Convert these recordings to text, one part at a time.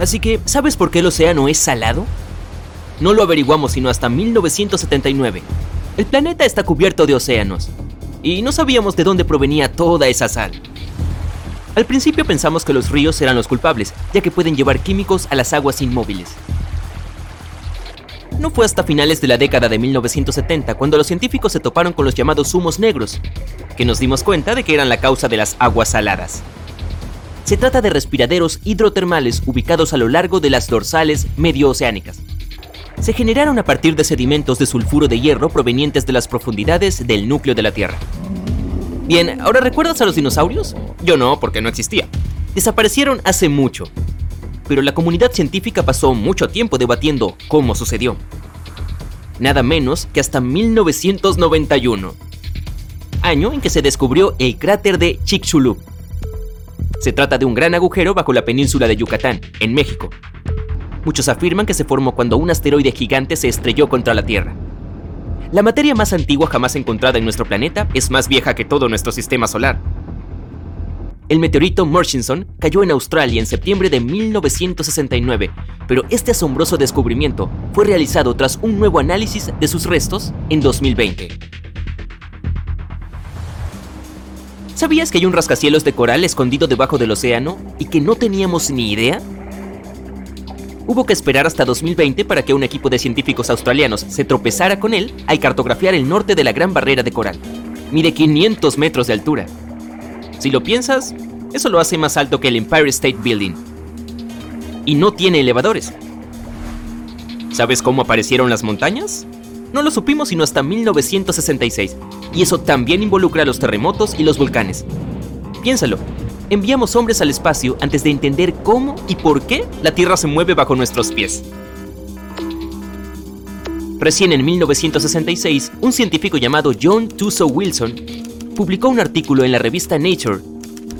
Así que, ¿sabes por qué el océano es salado? No lo averiguamos sino hasta 1979. El planeta está cubierto de océanos, y no sabíamos de dónde provenía toda esa sal. Al principio pensamos que los ríos eran los culpables, ya que pueden llevar químicos a las aguas inmóviles. No fue hasta finales de la década de 1970 cuando los científicos se toparon con los llamados humos negros, que nos dimos cuenta de que eran la causa de las aguas saladas. Se trata de respiraderos hidrotermales ubicados a lo largo de las dorsales medio-oceánicas. Se generaron a partir de sedimentos de sulfuro de hierro provenientes de las profundidades del núcleo de la Tierra. Bien, ¿ahora recuerdas a los dinosaurios? Yo no, porque no existía. Desaparecieron hace mucho. Pero la comunidad científica pasó mucho tiempo debatiendo cómo sucedió. Nada menos que hasta 1991, año en que se descubrió el cráter de Chicxulub, se trata de un gran agujero bajo la península de Yucatán, en México. Muchos afirman que se formó cuando un asteroide gigante se estrelló contra la Tierra. La materia más antigua jamás encontrada en nuestro planeta es más vieja que todo nuestro sistema solar. El meteorito Murchison cayó en Australia en septiembre de 1969, pero este asombroso descubrimiento fue realizado tras un nuevo análisis de sus restos en 2020. ¿Sabías que hay un rascacielos de coral escondido debajo del océano y que no teníamos ni idea? Hubo que esperar hasta 2020 para que un equipo de científicos australianos se tropezara con él al cartografiar el norte de la Gran Barrera de Coral. Mide 500 metros de altura. Si lo piensas, eso lo hace más alto que el Empire State Building. Y no tiene elevadores. ¿Sabes cómo aparecieron las montañas? No lo supimos sino hasta 1966, y eso también involucra los terremotos y los volcanes. Piénsalo, enviamos hombres al espacio antes de entender cómo y por qué la Tierra se mueve bajo nuestros pies. Recién en 1966, un científico llamado John Tuso Wilson publicó un artículo en la revista Nature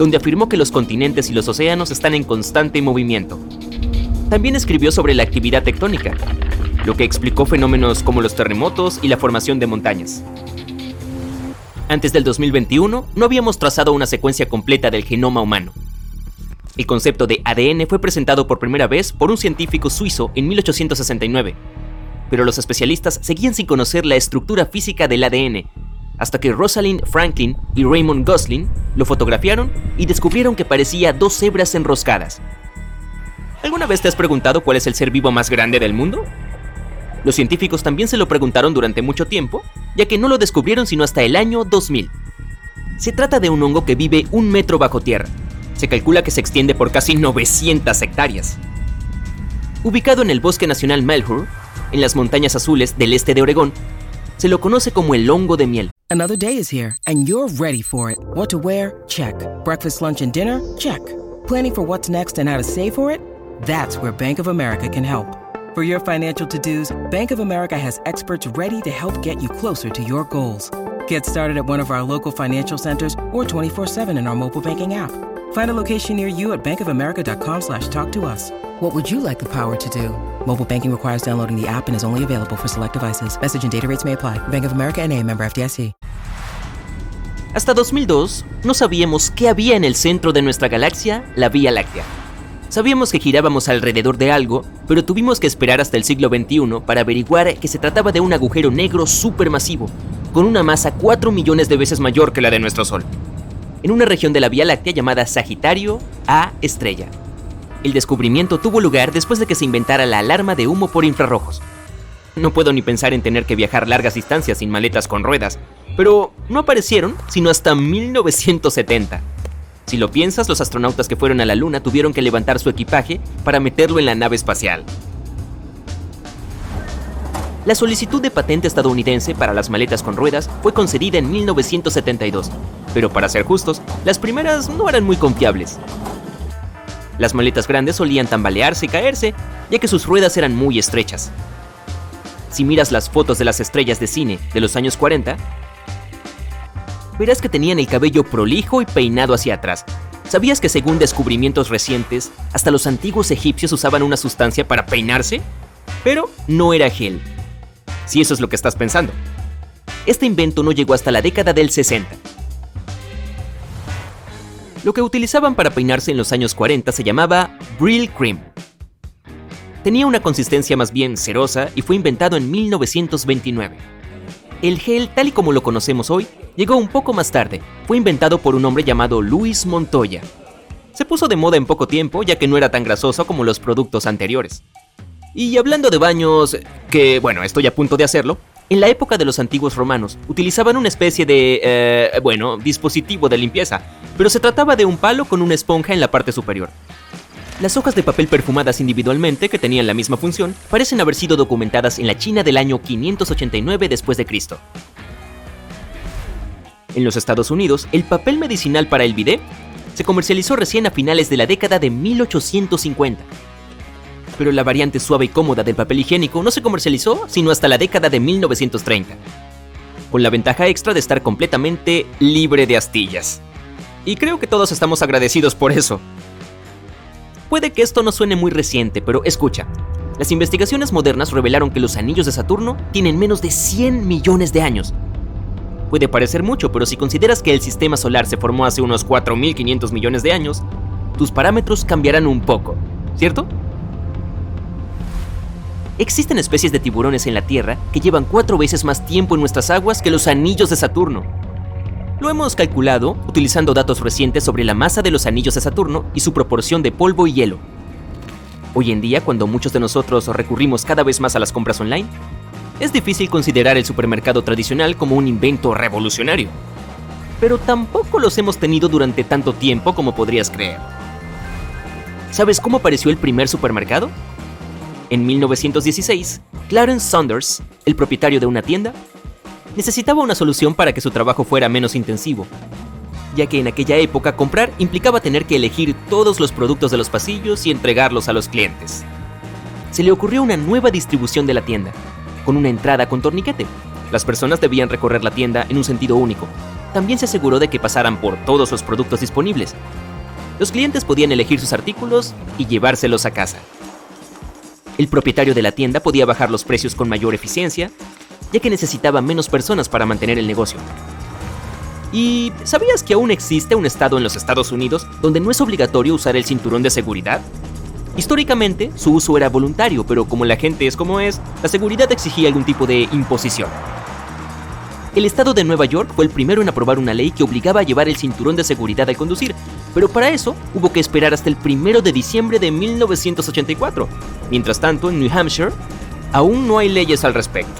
donde afirmó que los continentes y los océanos están en constante movimiento. También escribió sobre la actividad tectónica, lo que explicó fenómenos como los terremotos y la formación de montañas. Antes del 2021, no habíamos trazado una secuencia completa del genoma humano. El concepto de ADN fue presentado por primera vez por un científico suizo en 1869, pero los especialistas seguían sin conocer la estructura física del ADN, hasta que Rosalind Franklin y Raymond Gosling lo fotografiaron y descubrieron que parecía dos cebras enroscadas. ¿Alguna vez te has preguntado cuál es el ser vivo más grande del mundo? Los científicos también se lo preguntaron durante mucho tiempo, ya que no lo descubrieron sino hasta el año 2000. Se trata de un hongo que vive un metro bajo tierra. Se calcula que se extiende por casi 900 hectáreas. Ubicado en el Bosque Nacional Melhur, en las montañas azules del este de Oregón, se lo conoce como el hongo de miel. Another day is here and you're ready for it. What to wear? Check. Breakfast, lunch and dinner? Check. Planning for what's next and how to save for it? That's where Bank of America can help. For your financial to-dos, Bank of America has experts ready to help get you closer to your goals. Get started at one of our local financial centers or 24-7 in our mobile banking app. Find a location near you at bankofamerica.com slash talk to us. What would you like the power to do? Mobile banking requires downloading the app and is only available for select devices. Message and data rates may apply. Bank of America NA, member FDIC. Hasta 2002, no sabíamos qué había en el centro de nuestra galaxia, la Vía Láctea. Sabíamos que girábamos alrededor de algo, pero tuvimos que esperar hasta el siglo XXI para averiguar que se trataba de un agujero negro supermasivo, con una masa 4 millones de veces mayor que la de nuestro Sol, en una región de la Vía Láctea llamada Sagitario A estrella. El descubrimiento tuvo lugar después de que se inventara la alarma de humo por infrarrojos. No puedo ni pensar en tener que viajar largas distancias sin maletas con ruedas, pero no aparecieron sino hasta 1970. Si lo piensas, los astronautas que fueron a la Luna tuvieron que levantar su equipaje para meterlo en la nave espacial. La solicitud de patente estadounidense para las maletas con ruedas fue concedida en 1972, pero para ser justos, las primeras no eran muy confiables. Las maletas grandes solían tambalearse y caerse, ya que sus ruedas eran muy estrechas. Si miras las fotos de las estrellas de cine de los años 40, verás que tenían el cabello prolijo y peinado hacia atrás. ¿Sabías que según descubrimientos recientes, hasta los antiguos egipcios usaban una sustancia para peinarse? Pero no era gel. Si eso es lo que estás pensando. Este invento no llegó hasta la década del 60. Lo que utilizaban para peinarse en los años 40 se llamaba Brill Cream. Tenía una consistencia más bien cerosa y fue inventado en 1929. El gel, tal y como lo conocemos hoy, llegó un poco más tarde. Fue inventado por un hombre llamado Luis Montoya. Se puso de moda en poco tiempo ya que no era tan grasoso como los productos anteriores. Y hablando de baños, que bueno, estoy a punto de hacerlo, en la época de los antiguos romanos utilizaban una especie de, eh, bueno, dispositivo de limpieza, pero se trataba de un palo con una esponja en la parte superior. Las hojas de papel perfumadas individualmente, que tenían la misma función, parecen haber sido documentadas en la China del año 589 después de Cristo. En los Estados Unidos, el papel medicinal para el bidet se comercializó recién a finales de la década de 1850. Pero la variante suave y cómoda del papel higiénico no se comercializó sino hasta la década de 1930, con la ventaja extra de estar completamente libre de astillas. Y creo que todos estamos agradecidos por eso, Puede que esto no suene muy reciente, pero escucha. Las investigaciones modernas revelaron que los anillos de Saturno tienen menos de 100 millones de años. Puede parecer mucho, pero si consideras que el sistema solar se formó hace unos 4.500 millones de años, tus parámetros cambiarán un poco, ¿cierto? Existen especies de tiburones en la Tierra que llevan cuatro veces más tiempo en nuestras aguas que los anillos de Saturno. Lo hemos calculado utilizando datos recientes sobre la masa de los anillos de Saturno y su proporción de polvo y hielo. Hoy en día, cuando muchos de nosotros recurrimos cada vez más a las compras online, es difícil considerar el supermercado tradicional como un invento revolucionario. Pero tampoco los hemos tenido durante tanto tiempo como podrías creer. ¿Sabes cómo apareció el primer supermercado? En 1916, Clarence Saunders, el propietario de una tienda, necesitaba una solución para que su trabajo fuera menos intensivo, ya que en aquella época comprar implicaba tener que elegir todos los productos de los pasillos y entregarlos a los clientes. Se le ocurrió una nueva distribución de la tienda, con una entrada con torniquete. Las personas debían recorrer la tienda en un sentido único. También se aseguró de que pasaran por todos los productos disponibles. Los clientes podían elegir sus artículos y llevárselos a casa. El propietario de la tienda podía bajar los precios con mayor eficiencia ya que necesitaba menos personas para mantener el negocio. ¿Y sabías que aún existe un estado en los Estados Unidos donde no es obligatorio usar el cinturón de seguridad? Históricamente, su uso era voluntario, pero como la gente es como es, la seguridad exigía algún tipo de imposición. El estado de Nueva York fue el primero en aprobar una ley que obligaba a llevar el cinturón de seguridad al conducir, pero para eso hubo que esperar hasta el 1 de diciembre de 1984. Mientras tanto, en New Hampshire, aún no hay leyes al respecto.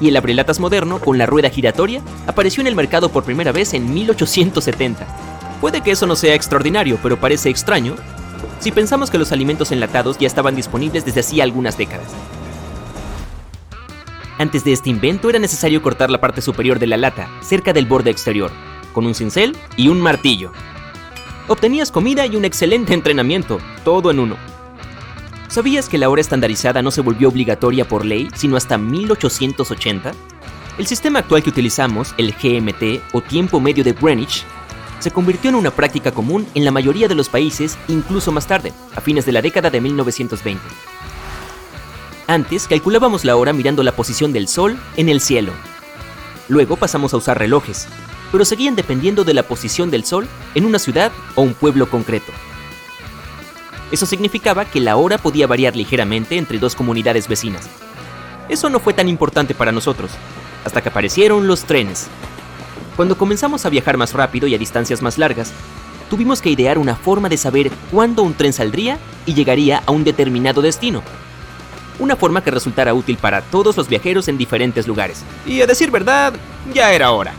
Y el abrelatas moderno, con la rueda giratoria, apareció en el mercado por primera vez en 1870. Puede que eso no sea extraordinario, pero parece extraño si pensamos que los alimentos enlatados ya estaban disponibles desde hacía algunas décadas. Antes de este invento era necesario cortar la parte superior de la lata, cerca del borde exterior, con un cincel y un martillo. Obtenías comida y un excelente entrenamiento, todo en uno. ¿Sabías que la hora estandarizada no se volvió obligatoria por ley sino hasta 1880? El sistema actual que utilizamos, el GMT o tiempo medio de Greenwich, se convirtió en una práctica común en la mayoría de los países incluso más tarde, a fines de la década de 1920. Antes calculábamos la hora mirando la posición del Sol en el cielo. Luego pasamos a usar relojes, pero seguían dependiendo de la posición del Sol en una ciudad o un pueblo concreto. Eso significaba que la hora podía variar ligeramente entre dos comunidades vecinas. Eso no fue tan importante para nosotros, hasta que aparecieron los trenes. Cuando comenzamos a viajar más rápido y a distancias más largas, tuvimos que idear una forma de saber cuándo un tren saldría y llegaría a un determinado destino. Una forma que resultara útil para todos los viajeros en diferentes lugares. Y a decir verdad, ya era hora.